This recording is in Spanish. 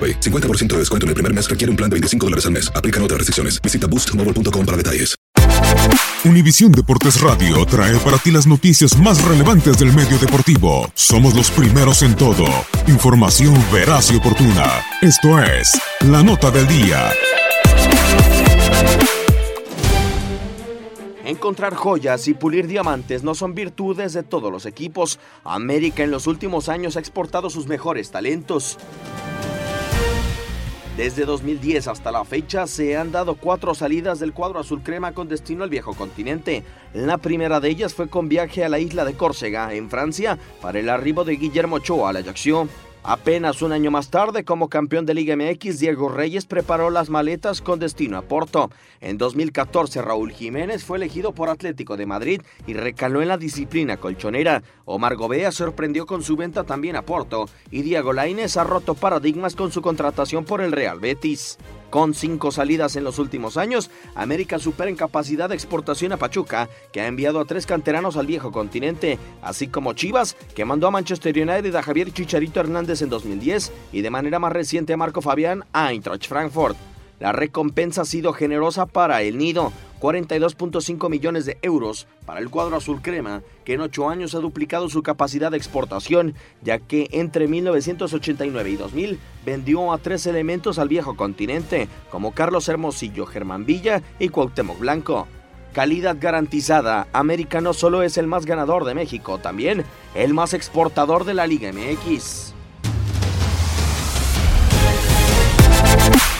AroPay. 50% de descuento en el primer mes requiere un plan de 25 dólares al mes. Aplican otras restricciones. Visita boostmobile.com para detalles. Univisión Deportes Radio trae para ti las noticias más relevantes del medio deportivo. Somos los primeros en todo. Información veraz y oportuna. Esto es La Nota del Día. Encontrar joyas y pulir diamantes no son virtudes de todos los equipos. América en los últimos años ha exportado sus mejores talentos. Desde 2010 hasta la fecha se han dado cuatro salidas del cuadro azul crema con destino al viejo continente. La primera de ellas fue con viaje a la isla de Córcega, en Francia, para el arribo de Guillermo Ochoa a la Ajaccio. Apenas un año más tarde, como campeón de Liga MX, Diego Reyes preparó las maletas con destino a Porto. En 2014, Raúl Jiménez fue elegido por Atlético de Madrid y recaló en la disciplina colchonera. Omar Gobea sorprendió con su venta también a Porto y Diego Lainez ha roto paradigmas con su contratación por el Real Betis. Con cinco salidas en los últimos años, América supera en capacidad de exportación a Pachuca, que ha enviado a tres canteranos al viejo continente, así como Chivas, que mandó a Manchester United a Javier Chicharito Hernández en 2010 y de manera más reciente a Marco Fabián a Eintracht Frankfurt. La recompensa ha sido generosa para el Nido, 42.5 millones de euros para el cuadro azul crema, que en ocho años ha duplicado su capacidad de exportación, ya que entre 1989 y 2000 vendió a tres elementos al viejo continente, como Carlos Hermosillo, Germán Villa y Cuauhtémoc Blanco. Calidad garantizada, América no solo es el más ganador de México, también el más exportador de la Liga MX.